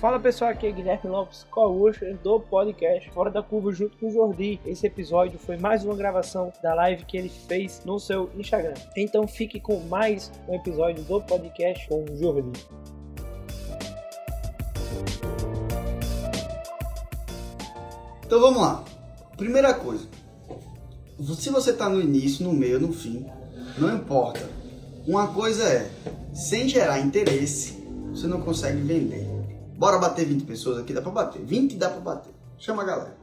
Fala pessoal, aqui é Guilherme Lopes, co-host do podcast Fora da Curva junto com o Jordi. Esse episódio foi mais uma gravação da live que ele fez no seu Instagram. Então fique com mais um episódio do podcast com o Jordi. Então vamos lá. Primeira coisa, se você está no início, no meio, no fim, não importa. Uma coisa é, sem gerar interesse, você não consegue vender. Bora bater 20 pessoas aqui, dá pra bater. 20 dá pra bater. Chama a galera.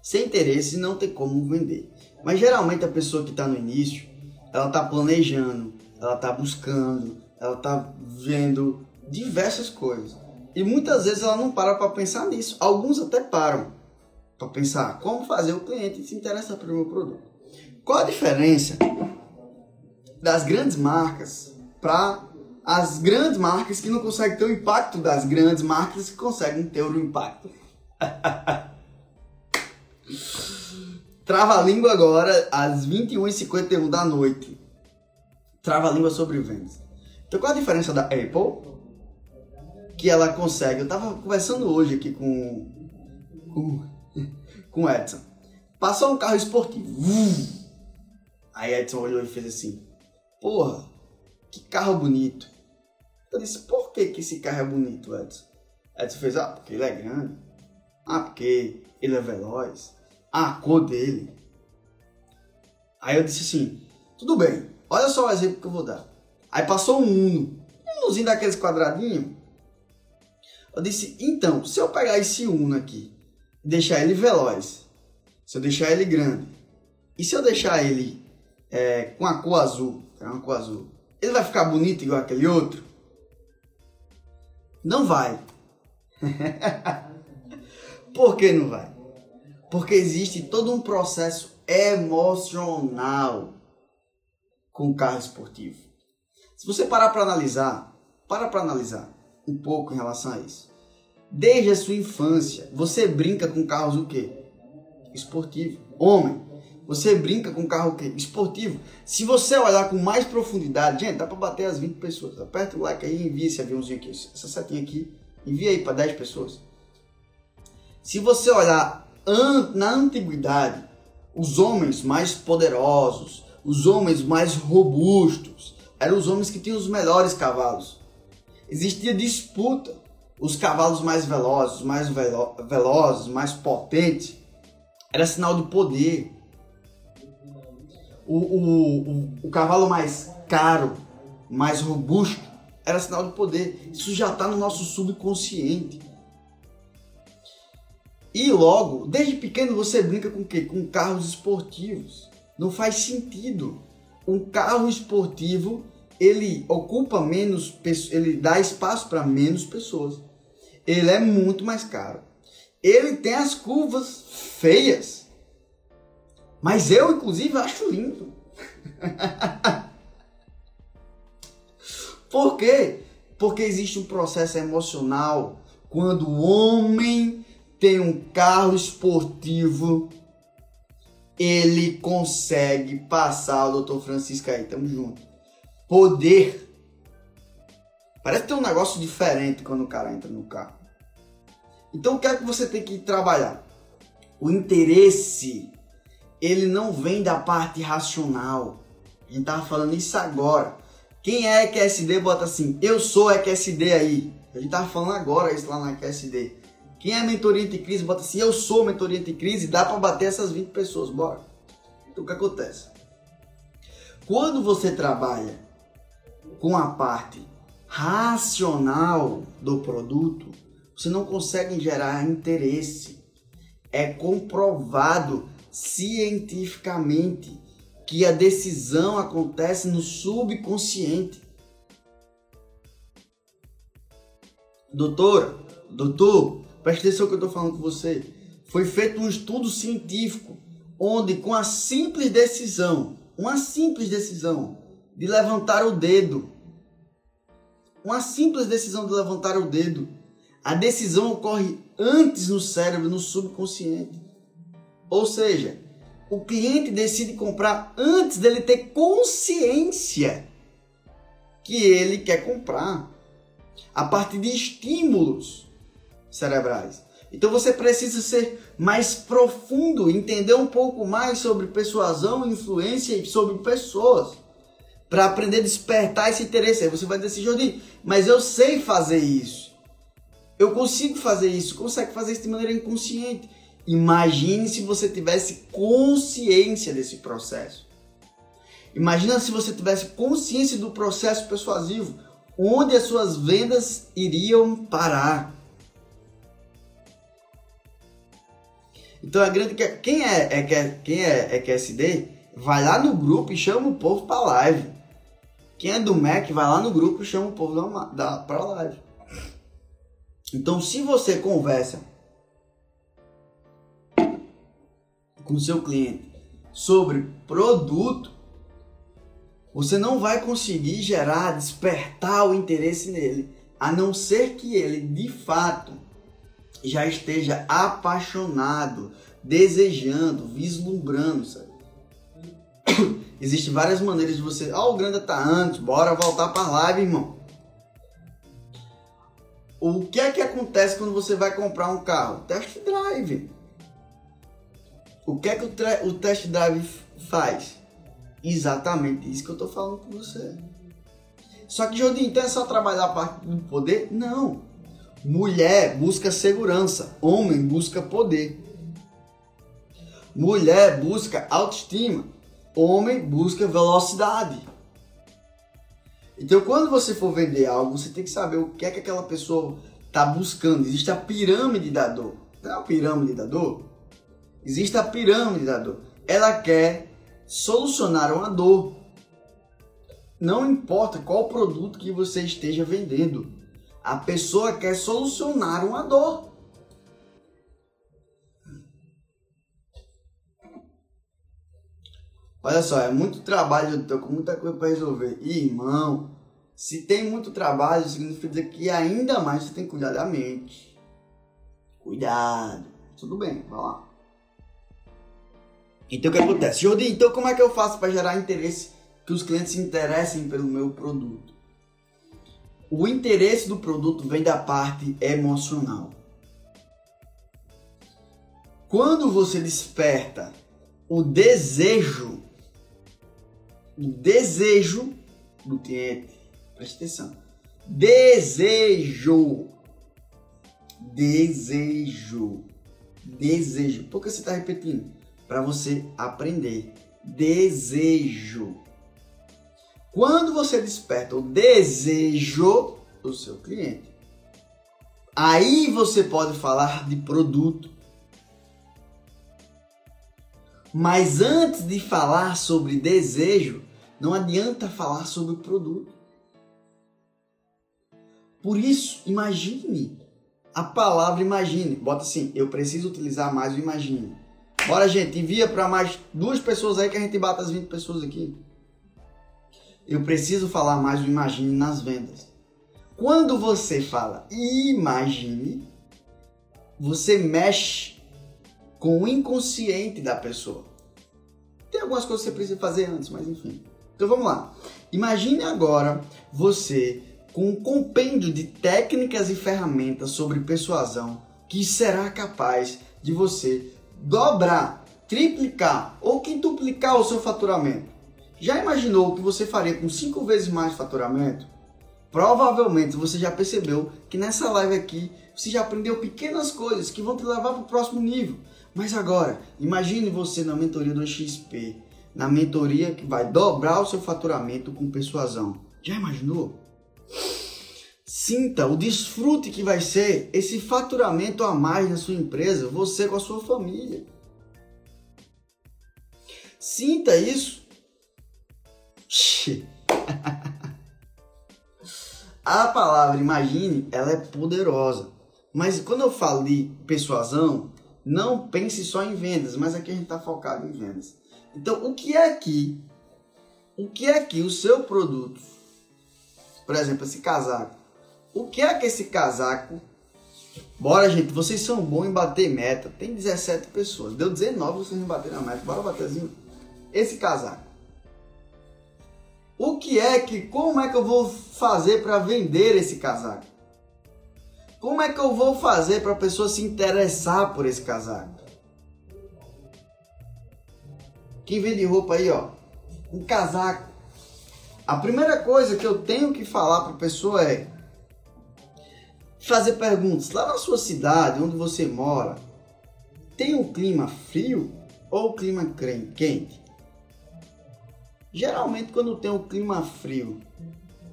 Sem interesse não tem como vender. Mas geralmente a pessoa que está no início, ela está planejando, ela está buscando, ela está vendo diversas coisas. E muitas vezes ela não para para pensar nisso. Alguns até param para pensar como fazer o cliente se interessar pelo meu produto. Qual a diferença das grandes marcas para as grandes marcas que não conseguem ter o impacto das grandes marcas que conseguem ter o impacto. Trava a língua agora às 21h51 da noite. Trava a língua sobre vendas. Então qual a diferença da Apple? Que ela consegue. Eu tava conversando hoje aqui com. com, com o Edson. Passou um carro esportivo. Aí Edson olhou e fez assim: Porra, que carro bonito. Eu disse, por que, que esse carro é bonito, Edson? Edson fez, ah, porque ele é grande. Ah, porque ele é veloz. Ah, a cor dele. Aí eu disse assim, tudo bem, olha só o exemplo que eu vou dar. Aí passou um Uno, um Unozinho daqueles quadradinhos. Eu disse, então, se eu pegar esse Uno aqui e deixar ele veloz, se eu deixar ele grande, e se eu deixar ele é, com a cor azul, é uma cor azul, ele vai ficar bonito igual aquele outro? Não vai. Por que não vai? Porque existe todo um processo emocional com o carro esportivo. Se você parar para analisar, para para analisar um pouco em relação a isso. Desde a sua infância, você brinca com carros o quê? Esportivo. Homem, você brinca com carro o quê? Esportivo. Se você olhar com mais profundidade, gente, dá para bater as 20 pessoas. Aperta o like aí e envia esse aviãozinho aqui, essa setinha aqui, envia aí para 10 pessoas. Se você olhar na antiguidade, os homens mais poderosos, os homens mais robustos, eram os homens que tinham os melhores cavalos. Existia disputa. Os cavalos mais velozes, mais velo velozes, mais potentes, era sinal de poder o, o, o, cavalo mais caro, mais robusto, era sinal de poder. Isso já está no nosso subconsciente. E logo, desde pequeno você brinca com quê? Com carros esportivos. Não faz sentido. Um carro esportivo, ele ocupa menos, ele dá espaço para menos pessoas. Ele é muito mais caro. Ele tem as curvas feias. Mas eu, inclusive, acho lindo. Por quê? Porque existe um processo emocional quando o homem tem um carro esportivo, ele consegue passar o doutor Francisco aí, tamo junto. Poder. Parece tem um negócio diferente quando o cara entra no carro. Então o que é que você tem que trabalhar? O interesse ele não vem da parte racional. A gente tava falando isso agora. Quem é EQSD bota assim, eu sou EQSD aí. A gente tava falando agora isso lá na EQSD. Quem é mentoria anticrise bota assim, eu sou mentoria anticrise, dá para bater essas 20 pessoas, bora. Então o que acontece? Quando você trabalha com a parte racional do produto, você não consegue gerar interesse. É comprovado cientificamente que a decisão acontece no subconsciente. Doutora, doutor, preste atenção que eu estou falando com você. Foi feito um estudo científico onde com a simples decisão, uma simples decisão de levantar o dedo, uma simples decisão de levantar o dedo, a decisão ocorre antes no cérebro, no subconsciente. Ou seja, o cliente decide comprar antes dele ter consciência que ele quer comprar, a partir de estímulos cerebrais. Então você precisa ser mais profundo, entender um pouco mais sobre persuasão, influência e sobre pessoas, para aprender a despertar esse interesse. Aí você vai dizer assim, Jordi, mas eu sei fazer isso. Eu consigo fazer isso, consegue fazer isso de maneira inconsciente. Imagine se você tivesse consciência desse processo. Imagina se você tivesse consciência do processo persuasivo, onde as suas vendas iriam parar. Então a grande quem é, é quem é, é QSD, vai lá no grupo e chama o povo para live. Quem é do Mac vai lá no grupo e chama o povo da, da para live. Então se você conversa com o seu cliente sobre produto, você não vai conseguir gerar, despertar o interesse nele, a não ser que ele de fato já esteja apaixonado, desejando, vislumbrando, sabe? Existem várias maneiras de você. Ah, oh, o Grande tá antes, bora voltar para live, irmão. O que é que acontece quando você vai comprar um carro? Test drive. O que é que o, o test drive faz? Exatamente isso que eu estou falando com você. Só que, Jodinho, então é só trabalhar a parte do poder? Não. Mulher busca segurança, homem busca poder. Mulher busca autoestima, homem busca velocidade. Então, quando você for vender algo, você tem que saber o que é que aquela pessoa está buscando. Existe a pirâmide da dor. Não é a pirâmide da dor? Existe a pirâmide da dor. Ela quer solucionar uma dor. Não importa qual produto que você esteja vendendo. A pessoa quer solucionar uma dor. Olha só, é muito trabalho, eu tô com muita coisa para resolver. irmão, se tem muito trabalho, significa que ainda mais você tem que cuidar da mente. Cuidado. Tudo bem, vai lá. Então o que acontece? Jordi, então como é que eu faço para gerar interesse, que os clientes se interessem pelo meu produto? O interesse do produto vem da parte emocional. Quando você desperta o desejo, o desejo do cliente, preste atenção, desejo, desejo, desejo. Por que você está repetindo? Para você aprender. Desejo. Quando você desperta o desejo do seu cliente, aí você pode falar de produto. Mas antes de falar sobre desejo, não adianta falar sobre produto. Por isso, imagine. A palavra imagine. Bota assim, eu preciso utilizar mais o imagine. Bora, gente, envia para mais duas pessoas aí que a gente bata as 20 pessoas aqui. Eu preciso falar mais do imagine nas vendas. Quando você fala imagine, você mexe com o inconsciente da pessoa. Tem algumas coisas que você precisa fazer antes, mas enfim. Então vamos lá. Imagine agora você com um compêndio de técnicas e ferramentas sobre persuasão que será capaz de você dobrar, triplicar ou quintuplicar o seu faturamento. Já imaginou o que você faria com cinco vezes mais faturamento? Provavelmente você já percebeu que nessa live aqui você já aprendeu pequenas coisas que vão te levar para o próximo nível. Mas agora, imagine você na mentoria do XP, na mentoria que vai dobrar o seu faturamento com persuasão. Já imaginou? Sinta o desfrute que vai ser esse faturamento a mais na sua empresa, você com a sua família. Sinta isso. a palavra imagine, ela é poderosa. Mas quando eu falo de persuasão, não pense só em vendas, mas aqui a gente está focado em vendas. Então, o que é que, o que é que o seu produto, por exemplo, esse casaco, o que é que esse casaco, bora gente, vocês são bons em bater meta, tem 17 pessoas, deu 19 vocês não bateram a meta, bora baterzinho, esse casaco. O que é que, como é que eu vou fazer para vender esse casaco? Como é que eu vou fazer para a pessoa se interessar por esse casaco? Quem vende roupa aí, ó, um casaco. A primeira coisa que eu tenho que falar para a pessoa é fazer perguntas. Lá na sua cidade, onde você mora, tem um clima frio ou clima quente? Geralmente, quando tem um clima frio,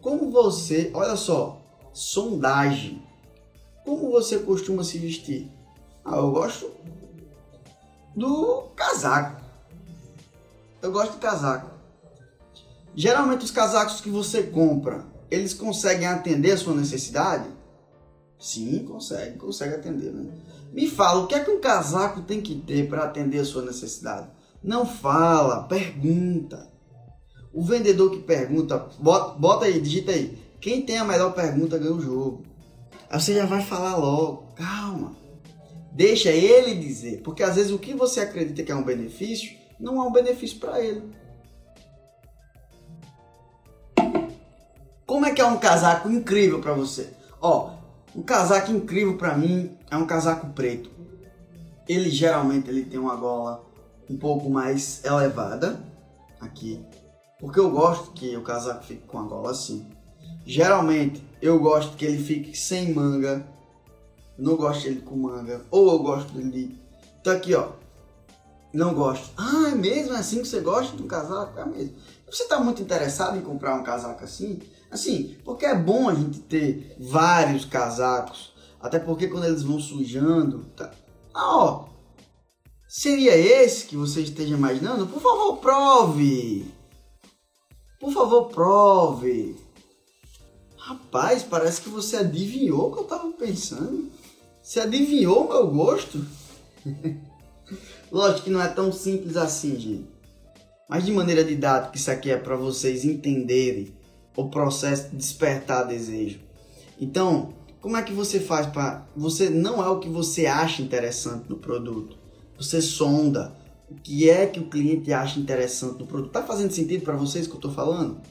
como você, olha só, sondagem. Como você costuma se vestir? Ah, eu gosto do casaco. Eu gosto de casaco. Geralmente os casacos que você compra, eles conseguem atender a sua necessidade? Sim, consegue, consegue atender, né? Me fala, o que é que um casaco tem que ter para atender a sua necessidade? Não fala, pergunta. O vendedor que pergunta, bota, bota aí, digita aí. Quem tem a melhor pergunta ganha o jogo. Aí você já vai falar logo, calma. Deixa ele dizer, porque às vezes o que você acredita que é um benefício, não é um benefício para ele. Como é que é um casaco incrível para você? Ó, um casaco incrível para mim é um casaco preto. Ele geralmente ele tem uma gola um pouco mais elevada aqui, porque eu gosto que o casaco fique com a gola assim. Geralmente eu gosto que ele fique sem manga. Não gosto dele com manga. Ou eu gosto dele. Então aqui, ó. Não gosto. Ah, é mesmo? É assim que você gosta de um casaco? É mesmo. Você está muito interessado em comprar um casaco assim? Assim, porque é bom a gente ter vários casacos. Até porque quando eles vão sujando. Tá... Ah, ó. Seria esse que você esteja imaginando? Por favor, prove! Por favor, prove! Rapaz, parece que você adivinhou o que eu tava pensando. Você adivinhou o meu gosto? Lógico que não é tão simples assim, gente. Mas de maneira didática, isso aqui é para vocês entenderem o processo de despertar desejo. Então, como é que você faz para. Você não é o que você acha interessante no produto. Você sonda o que é que o cliente acha interessante no produto. Tá fazendo sentido para vocês que eu tô falando?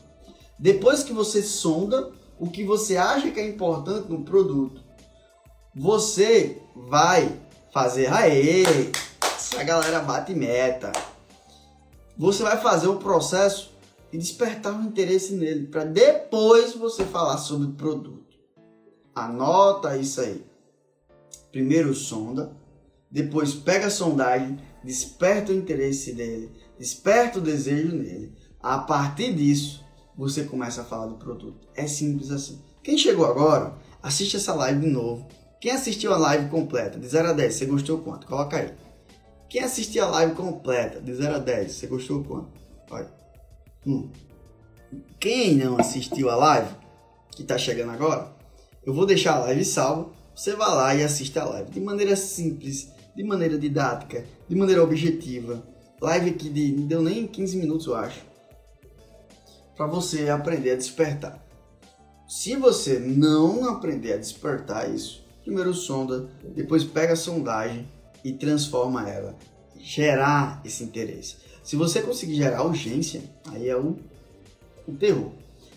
Depois que você sonda, o que você acha que é importante no produto. Você vai fazer, aê, a galera bate meta. Você vai fazer o processo e despertar um interesse nele para depois você falar sobre o produto. Anota isso aí. Primeiro sonda, depois pega a sondagem, desperta o interesse dele, desperta o desejo nele. A partir disso, você começa a falar do produto. É simples assim. Quem chegou agora, assiste essa live de novo. Quem assistiu a live completa, de 0 a 10, você gostou quanto? Coloca aí. Quem assistiu a live completa, de 0 a 10, você gostou quanto? Olha. Hum. Quem não assistiu a live, que está chegando agora, eu vou deixar a live salva. Você vai lá e assiste a live de maneira simples, de maneira didática, de maneira objetiva. Live aqui de não deu nem 15 minutos, eu acho para você aprender a despertar. Se você não aprender a despertar isso, primeiro sonda, depois pega a sondagem e transforma ela, gerar esse interesse. Se você conseguir gerar urgência, aí é o, o terror.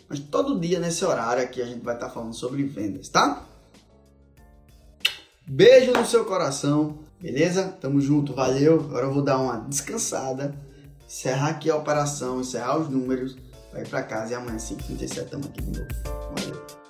Mas todo dia nesse horário aqui a gente vai estar tá falando sobre vendas, tá? Beijo no seu coração, beleza? Tamo junto, valeu. Agora eu vou dar uma descansada, encerrar aqui a operação, encerrar os números vai para casa e amanhã 5h37 estamos aqui de novo. Valeu.